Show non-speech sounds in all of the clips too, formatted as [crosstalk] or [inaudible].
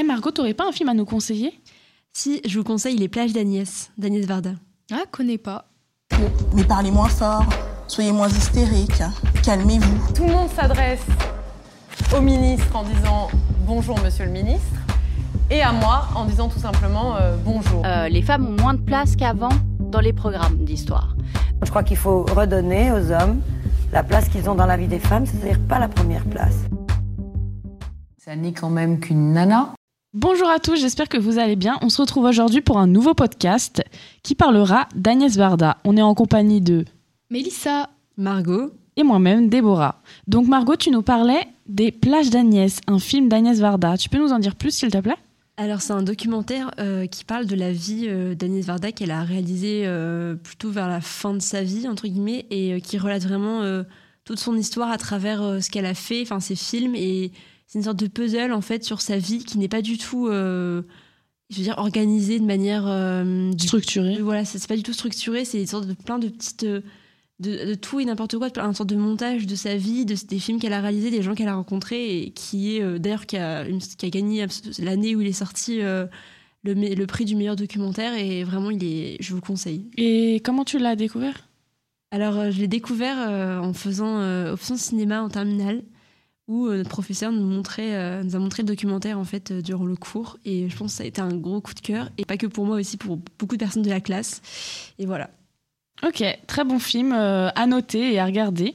Eh Margot, t'aurais pas un film à nous conseiller? Si, je vous conseille Les plages d'Agnès, d'Agnès Varda. Ah, connais pas. Mais parlez moins fort, soyez moins hystérique, calmez-vous. Tout le monde s'adresse au ministre en disant bonjour monsieur le ministre et à moi en disant tout simplement euh, bonjour. Euh, les femmes ont moins de place qu'avant dans les programmes d'histoire. Je crois qu'il faut redonner aux hommes la place qu'ils ont dans la vie des femmes, c'est-à-dire pas la première place. Ça n'est quand même qu'une nana. Bonjour à tous, j'espère que vous allez bien. On se retrouve aujourd'hui pour un nouveau podcast qui parlera d'Agnès Varda. On est en compagnie de Mélissa, Margot. et moi-même, Déborah. Donc Margot, tu nous parlais des plages d'Agnès, un film d'Agnès Varda. Tu peux nous en dire plus, s'il te plaît? Alors, c'est un documentaire euh, qui parle de la vie euh, d'Agnès Varda qu'elle a réalisé euh, plutôt vers la fin de sa vie, entre guillemets, et euh, qui relate vraiment euh, toute son histoire à travers euh, ce qu'elle a fait, enfin ses films. Et c'est une sorte de puzzle, en fait, sur sa vie qui n'est pas du tout, euh, je veux dire, organisée de manière. euh, du- Structuré. Voilà, c'est pas du tout structuré, c'est une sorte de plein de petites. euh, De, de tout et n'importe quoi, une sorte de montage de sa vie, de, des films qu'elle a réalisés, des gens qu'elle a rencontrés, et qui est euh, d'ailleurs qui a, une- qui a gagné l'année où il est sorti le, prix du meilleur documentaire, et vraiment, il est, je vous le conseille. Et comment tu l'as découvert? Alors, je l'ai découvert en faisant option cinéma en terminale, où euh, notre professeur euh, nous a montré le documentaire en fait euh, durant le cours, et je pense que ça a été un gros coup de cœur, et pas que pour moi aussi, pour beaucoup de personnes de la classe. Et voilà. Ok, très bon film à noter et à regarder.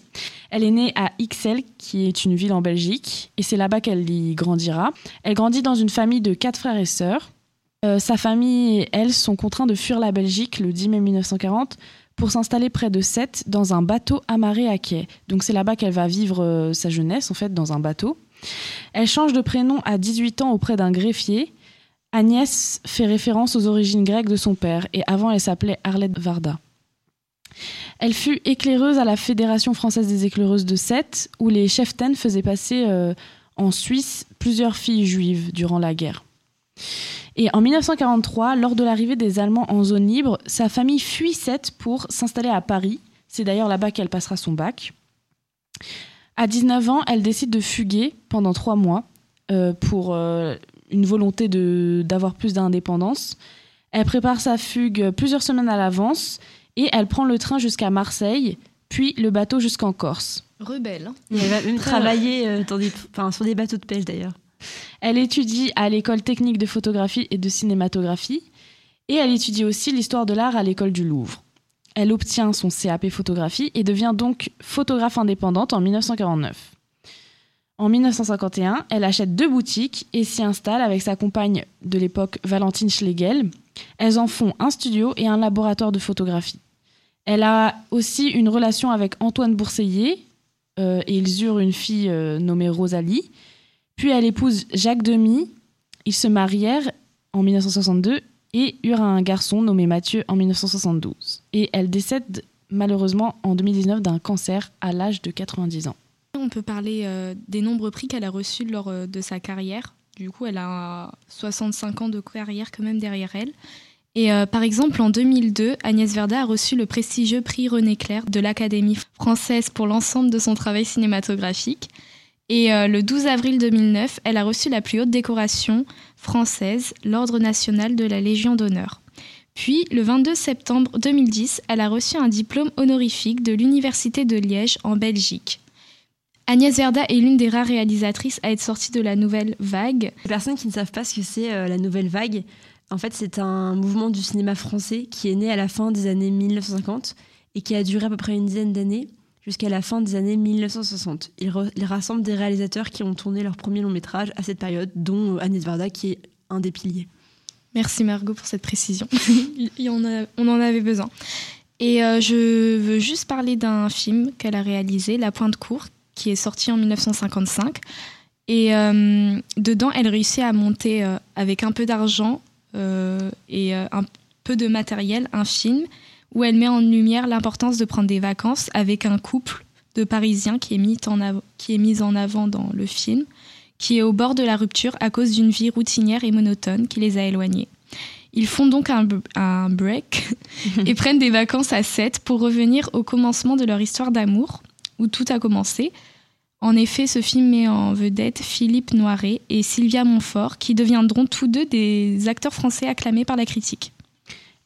Elle est née à Ixelles, qui est une ville en Belgique, et c'est là-bas qu'elle y grandira. Elle grandit dans une famille de quatre frères et sœurs. Sa famille et elle sont contraints de fuir la Belgique le 10 mai 1940 pour s'installer près de Sète dans un bateau amarré à quai. Donc c'est là-bas qu'elle va vivre euh, sa jeunesse, en fait, dans un bateau. Elle change de prénom à 18 ans auprès d'un greffier. Agnès fait référence aux origines grecques de son père, et avant elle s'appelait Arlette Varda. Elle fut éclaireuse à la Fédération française des éclaireuses de Sète, où les cheftaines faisaient passer euh, en Suisse plusieurs filles juives durant la guerre. Et en 1943, lors de l'arrivée des Allemands en zone libre, sa famille fuit Sète pour s'installer à Paris. C'est d'ailleurs là-bas qu'elle passera son bac. À 19 ans, elle décide de fuguer pendant trois mois euh, pour euh, une volonté de- d'avoir plus d'indépendance. Elle prépare sa fugue plusieurs semaines à l'avance et elle prend le train jusqu'à Marseille, puis le bateau jusqu'en Corse. rebelle. hein. Et elle va même travailler euh, dans des, enfin, sur des bateaux de pêche d'ailleurs. Elle étudie à l'école technique de photographie et de cinématographie et elle étudie aussi l'histoire de l'art à l'école du Louvre. Elle obtient son CAP photographie et devient donc photographe indépendante en 1949. En 1951, elle achète deux boutiques et s'y installe avec sa compagne de l'époque Valentine Schlegel. Elles en font un studio et un laboratoire de photographie. Elle a aussi une relation avec Antoine Bourseiller euh, et ils eurent une fille euh, nommée Rosalie. Puis elle épouse Jacques Demy. Ils se marièrent en 1962 et eurent un garçon nommé Mathieu en 1972. Et elle décède malheureusement en 2019 d'un cancer à l'âge de 90 ans. On peut parler euh, des nombreux prix qu'elle a reçus lors euh, de sa carrière. Du coup, elle a 65 ans de carrière quand même derrière elle. Et euh, par exemple, en 2002, Agnès Verda a reçu le prestigieux prix René Clair de l'Académie française pour l'ensemble de son travail cinématographique. Et euh, le 12 avril 2009, elle a reçu la plus haute décoration française, l'Ordre national de la Légion d'honneur. Puis, le 22 septembre 2010, elle a reçu un diplôme honorifique de l'Université de Liège en Belgique. Agnès Verda est l'une des rares réalisatrices à être sortie de la nouvelle vague. Les personnes qui ne savent pas ce que c'est euh, la nouvelle vague, en fait, c'est un mouvement du cinéma français qui est né à la fin des années 1950 et qui a duré à peu près une dizaine d'années jusqu'à la fin des années 1960. Il, rassemble des réalisateurs qui ont tourné leur premier long métrage à cette période, dont euh, Agnès Varda qui est un des piliers. Merci Margot pour cette précision. [laughs] On en avait besoin. Et euh, je veux juste parler d'un film qu'elle a réalisé, La Pointe Courte, qui est sorti en 1955. Et euh, dedans, elle réussit à monter avec un peu d'argent et un peu de matériel un film où elle met en lumière l'importance de prendre des vacances avec un couple de Parisiens qui est mis en, av- qui est mis en avant dans le film, qui est au bord de la rupture à cause d'une vie routinière et monotone qui les a éloignés. Ils font donc un, un break [laughs] et prennent des vacances à Sète pour revenir au commencement de leur histoire d'amour, où tout a commencé. En effet, ce film met en vedette Philippe Noiret et Sylvia Montfort, qui deviendront tous deux des acteurs français acclamés par la critique.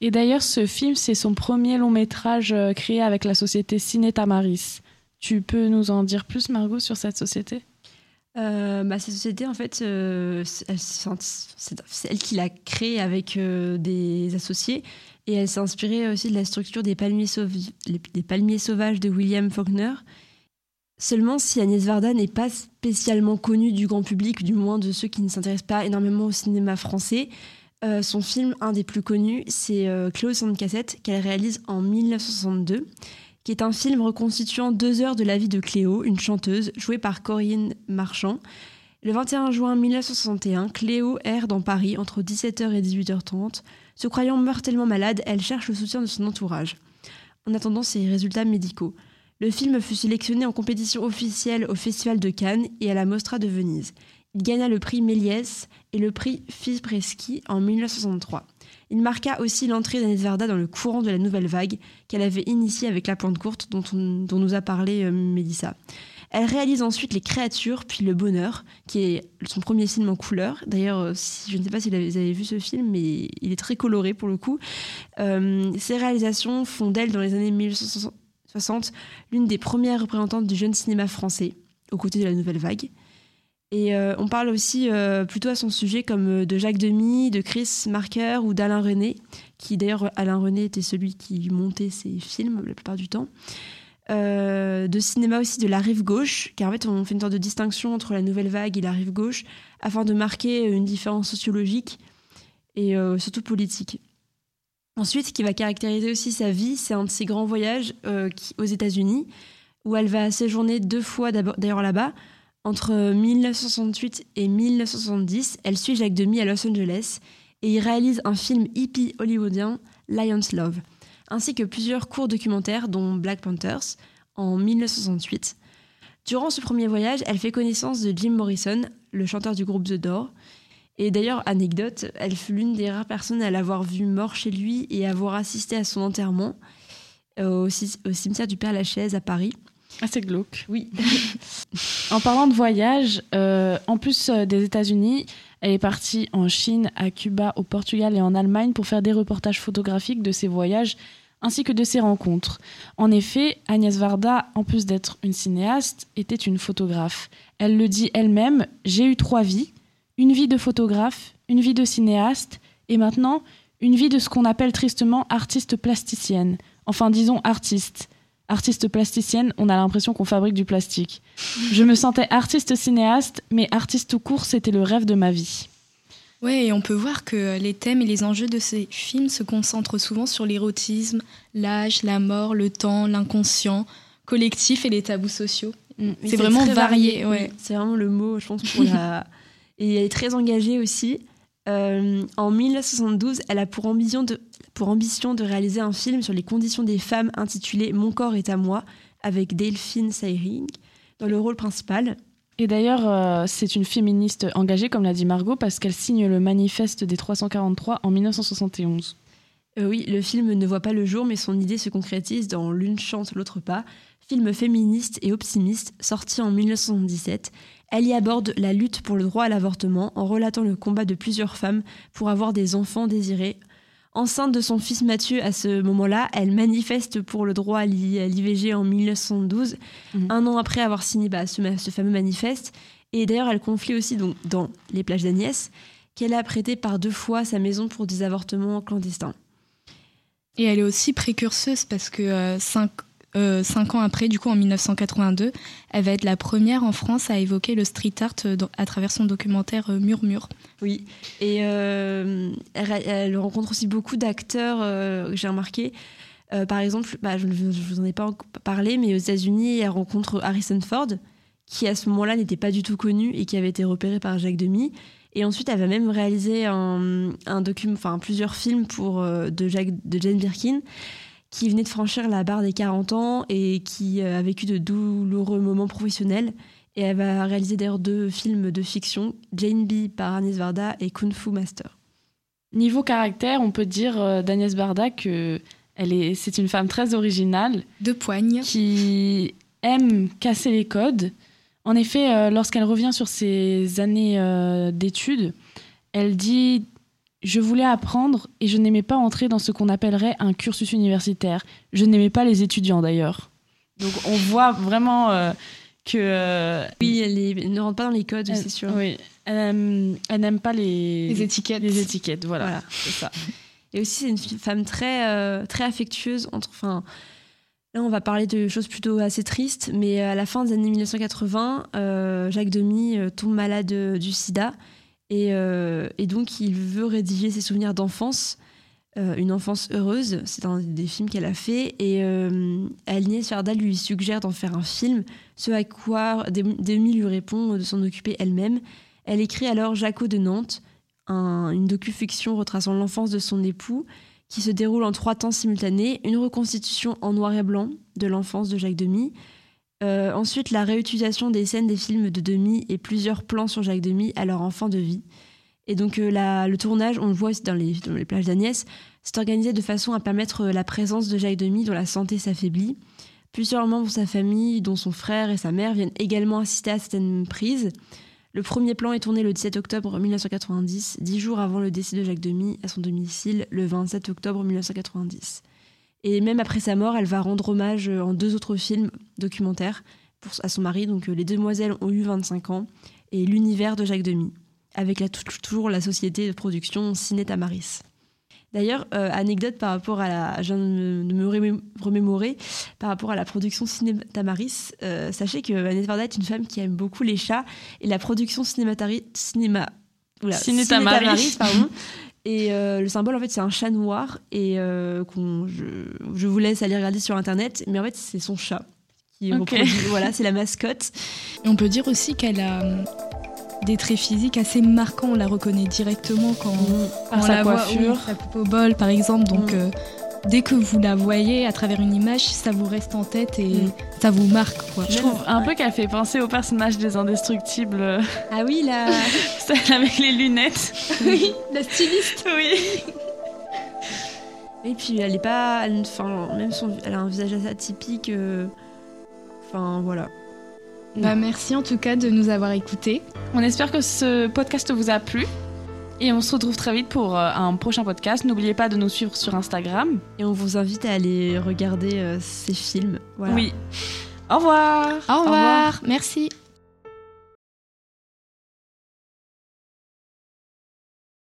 Et d'ailleurs, ce film, c'est son premier long métrage euh, créé avec la société Ciné Tamaris. Tu peux nous en dire plus, Margot, sur cette société? Euh, bah, cette société, en fait, euh, c'est elle qui l'a créée avec des associés et elle s'est inspirée aussi de la structure des palmiers sauvages de William Faulkner. Seulement, si Agnès Varda n'est pas spécialement connue du grand public, du moins de ceux qui ne s'intéressent pas énormément au cinéma français, son film, un des plus connus, c'est Cléo sans cassette qu'elle réalise en 1962 qui est un film reconstituant deux heures de la vie de Cléo, une chanteuse, jouée par Corinne Marchand. Le 21 juin 1961, Cléo erre dans Paris entre 17h et 18h30. Se croyant mortellement malade, elle cherche le soutien de son entourage. En attendant ses résultats médicaux, le film fut sélectionné en compétition officielle au Festival de Cannes et à la Mostra de Venise. Il gagna le prix Méliès et le prix Fibreschi en 1963. Il marqua aussi l'entrée d'Agnès Varda dans le courant de la nouvelle vague qu'elle avait initiée avec La Pointe Courte dont, nous a parlé euh, Mélissa. Elle réalise ensuite Les Créatures, puis Le Bonheur, qui est son premier film en couleur. D'ailleurs, euh, je ne sais pas si vous avez vu ce film, mais il est très coloré pour le coup. Euh, ses réalisations font d'elle, dans les années 1960, l'une des premières représentantes du jeune cinéma français, aux côtés de la nouvelle vague. Et euh, on parle aussi euh, plutôt à son sujet comme euh, de Jacques Demy, de Chris Marker ou d'Alain René, qui d'ailleurs Alain René était celui qui montait ses films la plupart du temps. de cinéma aussi de la rive gauche, car en fait on fait une sorte de distinction entre la nouvelle vague et la rive gauche, afin de marquer une différence sociologique et surtout politique. Ensuite, ce qui va caractériser aussi sa vie, c'est un de ses grands voyages aux États-Unis, où elle va séjourner deux fois d'ailleurs là-bas, entre 1968 et 1970, elle suit Jacques Demy à Los Angeles et y réalise un film hippie hollywoodien, Lion's Love, ainsi que plusieurs courts documentaires dont Black Panthers en 1968. Durant ce premier voyage, elle fait connaissance de Jim Morrison, le chanteur du groupe The Door. Et d'ailleurs, anecdote, elle fut l'une des rares personnes à l'avoir vu mort chez lui et avoir assisté à son enterrement euh, au, cimetière du Père Lachaise à Paris. Assez glauque. Oui. [laughs] en parlant de voyage, euh, en plus euh, des États-Unis, elle est partie en Chine, à Cuba, au Portugal et en Allemagne pour faire des reportages photographiques de ses voyages ainsi que de ses rencontres. En effet, Agnès Varda, en plus d'être une cinéaste, était une photographe. Elle le dit elle-même, j'ai eu trois vies, une vie de photographe, une vie de cinéaste et maintenant une vie de ce qu'on appelle tristement artiste plasticienne. Enfin disons artiste artiste plasticienne, on a l'impression qu'on fabrique du plastique. Je me sentais artiste cinéaste, mais artiste tout court, c'était le rêve de ma vie. Ouais, et on peut voir que les thèmes et les enjeux de ces films se concentrent souvent sur l'érotisme, l'âge, la mort, le temps, l'inconscient collectif et les tabous sociaux. Mm. c'est vraiment varié. Ouais. C'est vraiment le mot, je pense, pour la. [laughs] Et elle est très engagée aussi. Euh, en 1972, elle a pour ambition, de, pour ambition de réaliser un film sur les conditions des femmes intitulé Mon corps est à moi, avec Delphine Seyring dans le rôle principal. Et d'ailleurs, euh, c'est une féministe engagée, comme l'a dit Margot, parce qu'elle signe le manifeste des 343 en 1971. Euh, oui, le film ne voit pas le jour, mais son idée se concrétise dans L'une chante, l'autre pas, film féministe et optimiste sorti en 1977 elle y aborde la lutte pour le droit à l'avortement en relatant le combat de plusieurs femmes pour avoir des enfants désirés. Enceinte de son fils Mathieu à ce moment-là, elle manifeste pour le droit à l'IVG en 1912, mhm. un an après avoir signé bah, ce, fameux manifeste. Et d'ailleurs, elle conflit aussi donc, dans Les plages d'Agnès, qu'elle a prêté par deux fois sa maison pour des avortements clandestins. Et elle est aussi précurseuse parce que euh, cinq, euh, cinq ans après, du coup en 1982, elle va être la première en France à évoquer le street art euh, à travers son documentaire euh, Murmure. Oui, et elle, rencontre aussi beaucoup d'acteurs, j'ai remarqué. par exemple, bah, je ne vous en ai pas parlé, mais aux États-Unis, elle rencontre Harrison Ford, qui à ce moment-là n'était pas du tout connu et qui avait été repéré par Jacques Demy. Et ensuite, elle va même réaliser plusieurs films pour de, Jacques, de Jane Birkin qui venait de franchir la barre des 40 ans et qui euh, a vécu de douloureux moments professionnels. Et elle va réaliser d'ailleurs deux films de fiction, Jane Bee par Agnès Varda et Kung Fu Master. Niveau caractère, on peut dire euh, d'Agnès Varda que elle est, c'est une femme très originale. De poigne. Qui aime casser les codes. En effet, euh, lorsqu'elle revient sur ses années d'études, elle dit Je voulais apprendre et je n'aimais pas entrer dans ce qu'on appellerait un cursus universitaire. Je n'aimais pas les étudiants d'ailleurs. Donc on voit vraiment euh, que. euh, Oui, elle, est- elle ne rentre pas dans les codes, c'est sûr. Oui, elle aime- elle n'aime pas les, Les étiquettes. les étiquettes. Voilà, Voilà. c'est ça. Et aussi, c'est une femme très, euh, très affectueuse. Entre, enfin, là, on va parler de choses plutôt assez tristes, mais à la fin des années 1980, euh, Jacques Demy tombe malade du sida. Et, euh, et donc, il veut rédiger ses souvenirs d'enfance, euh, une enfance heureuse. C'est un des films qu'elle a fait. Et euh, Agnès lui suggère d'en faire un film, ce à quoi Dem- Demy lui répond de s'en occuper elle-même. Elle écrit alors Jaco de Nantes, un- une docu-fiction retraçant l'enfance de son époux qui se déroule en trois temps simultanés, une reconstitution en noir et blanc de l'enfance de Jacques Demy, euh, ensuite la réutilisation des scènes des films de Demy et plusieurs plans sur Jacques Demy à leur enfant de vie. Et donc euh, le tournage, on le voit dans les, dans les plages d'Agnès, c'est organisé de façon à permettre euh, la présence de Jacques Demy dont la santé s'affaiblit. Plusieurs membres de sa famille, dont son frère et sa mère, viennent également assister à certaines prises. Le premier plan est tourné le 17 octobre 1990, dix jours avant le décès de Jacques Demy à son domicile le 27 octobre 1990. Et même après sa mort, elle va rendre hommage euh, en deux autres films documentaires pour, à son mari. Donc euh, Les Demoiselles ont eu 25 ans et L'univers de Jacques Demy, avec la, toujours la société de production Ciné Tamaris. D'ailleurs, euh, anecdote par rapport à la, je viens de me, remé- remémorer, par rapport à la production Ciné Tamaris, euh, sachez que Vanessa Varda est une femme qui aime beaucoup les chats et la production cinématari- cinéma, oula, Ciné Ciné Tamaris. Tamaris, pardon. [laughs] Et euh, le symbole, en fait, c'est un chat noir. Et euh, qu'on- je, je vous laisse aller regarder sur Internet. Mais en fait, c'est son chat. Qui Ok. reproduit- voilà, c'est la mascotte. On peut dire aussi qu'elle a hum, des traits physiques assez marquants. On la reconnaît directement quand, Par on sa la voit. coiffure. oui, sa coupe au bol, par exemple. Donc, Mm. euh, dès que vous la voyez à travers une image, ça vous reste en tête et Mm. ça vous marque. Quoi. Je trouve un peu qu'elle fait penser au personnage des Indestructibles, Ah oui, là. [laughs] celle avec les lunettes. Oui, la styliste. Oui. Et puis, elle est pas. elle- Enfin, même son, elle a un visage assez atypique. euh, Enfin, voilà. Bah, merci en tout cas de nous avoir écoutés. On espère que ce podcast vous a plu. Et on se retrouve très vite pour euh, un prochain podcast. N'oubliez pas de nous suivre sur Instagram. Et on vous invite à aller regarder euh, ces films. Voilà. Oui. Au revoir. Au revoir. revoir. Merci.